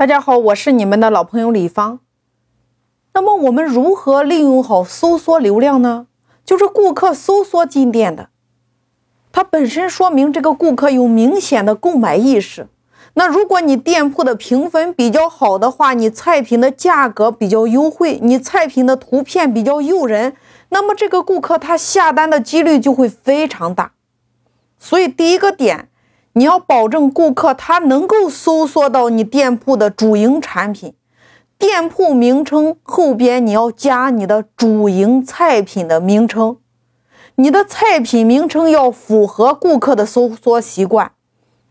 大家好，我是你们的老朋友李芳。那么我们如何利用好搜索流量呢？就是顾客搜索进店的，它本身说明这个顾客有明显的购买意识。那如果你店铺的评分比较好的话，你菜品的价格比较优惠，你菜品的图片比较诱人，那么这个顾客他下单的几率就会非常大。所以第一个点。你要保证顾客他能够搜索到你店铺的主营产品，店铺名称后边你要加你的主营菜品的名称，你的菜品名称要符合顾客的搜索习惯。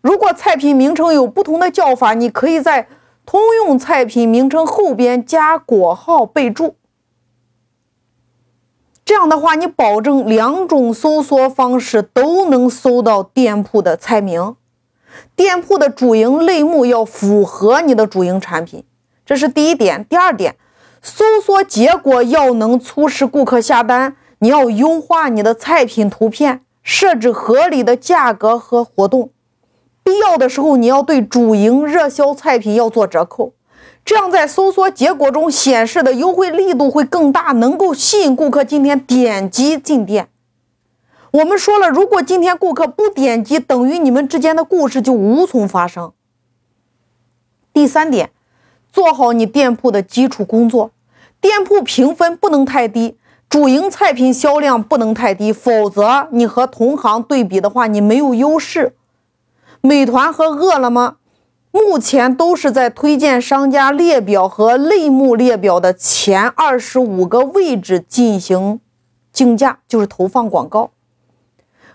如果菜品名称有不同的叫法，你可以在通用菜品名称后边加果号备注。这样的话，你保证两种搜索方式都能搜到店铺的菜名，店铺的主营类目要符合你的主营产品，这是第一点。第二点，搜索结果要能促使顾客下单，你要优化你的菜品图片，设置合理的价格和活动，必要的时候你要对主营热销菜品要做折扣。这样在搜索结果中显示的优惠力度会更大，能够吸引顾客今天点击进店。我们说了，如果今天顾客不点击，等于你们之间的故事就无从发生。第三点，做好你店铺的基础工作，店铺评分不能太低，主营菜品销量不能太低，否则你和同行对比的话，你没有优势。美团和饿了么。目前都是在推荐商家列表和类目列表的前二十五个位置进行竞价，就是投放广告。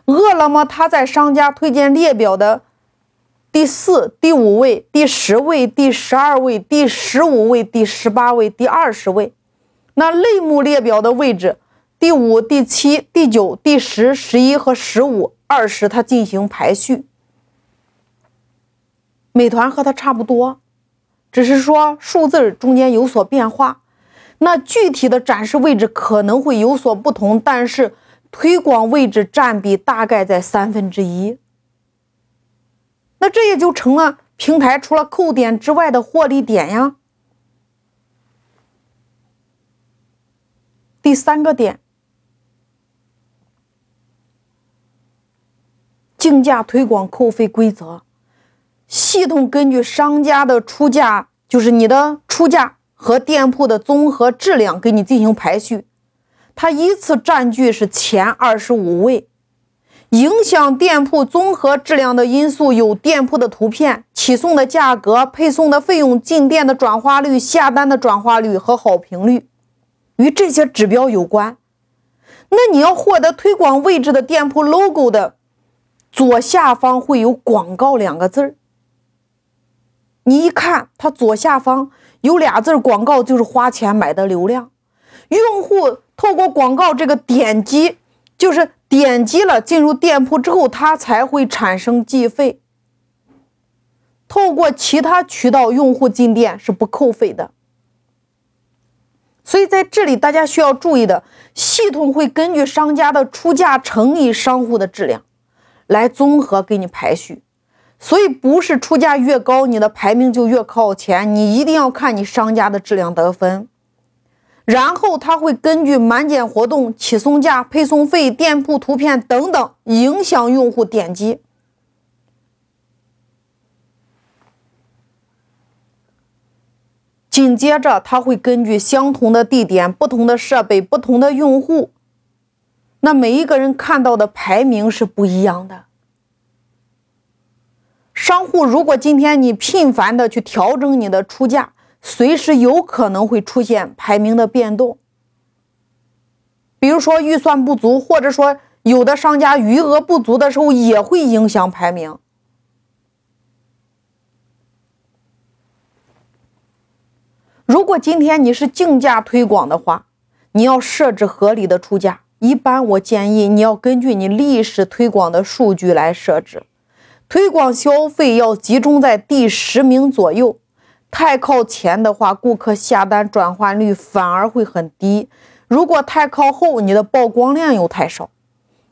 饿了么它在商家推荐列表的第四、第五位、第十位、第十二位、第十五位、第十八位、第二十位。那类目列表的位置第五、第七、第九、第十、十一和十五、二十，它进行排序。美团和它差不多，只是说数字中间有所变化，那具体的展示位置可能会有所不同，但是推广位置占比大概在三分之一。那这也就成了平台除了扣点之外的获利点呀。第三个点，竞价推广扣费规则。系统根据商家的出价，就是你的出价和店铺的综合质量，给你进行排序。它依次占据是前二十五位。影响店铺综合质量的因素有店铺的图片、起送的价格、配送的费用、进店的转化率、下单的转化率和好评率，与这些指标有关。那你要获得推广位置的店铺 logo 的左下方会有“广告”两个字儿。你一看，它左下方有俩字广告”，就是花钱买的流量。用户透过广告这个点击，就是点击了进入店铺之后，它才会产生计费。透过其他渠道用户进店是不扣费的。所以在这里大家需要注意的，系统会根据商家的出价乘以商户的质量，来综合给你排序。所以不是出价越高，你的排名就越靠前。你一定要看你商家的质量得分，然后他会根据满减活动、起送价、配送费、店铺图片等等影响用户点击。紧接着他会根据相同的地点、不同的设备、不同的用户，那每一个人看到的排名是不一样的。商户，如果今天你频繁的去调整你的出价，随时有可能会出现排名的变动。比如说预算不足，或者说有的商家余额不足的时候，也会影响排名。如果今天你是竞价推广的话，你要设置合理的出价。一般我建议你要根据你历史推广的数据来设置。推广消费要集中在第十名左右，太靠前的话，顾客下单转换率反而会很低；如果太靠后，你的曝光量又太少。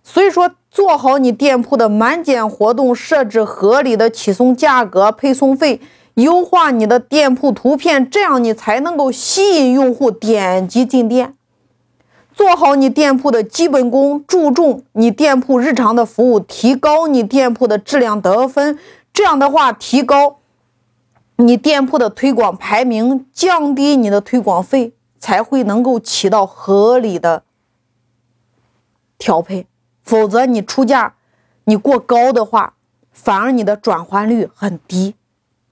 所以说，做好你店铺的满减活动，设置合理的起送价格、配送费，优化你的店铺图片，这样你才能够吸引用户点击进店。做好你店铺的基本功，注重你店铺日常的服务，提高你店铺的质量得分。这样的话，提高你店铺的推广排名，降低你的推广费，才会能够起到合理的调配。否则，你出价你过高的话，反而你的转换率很低。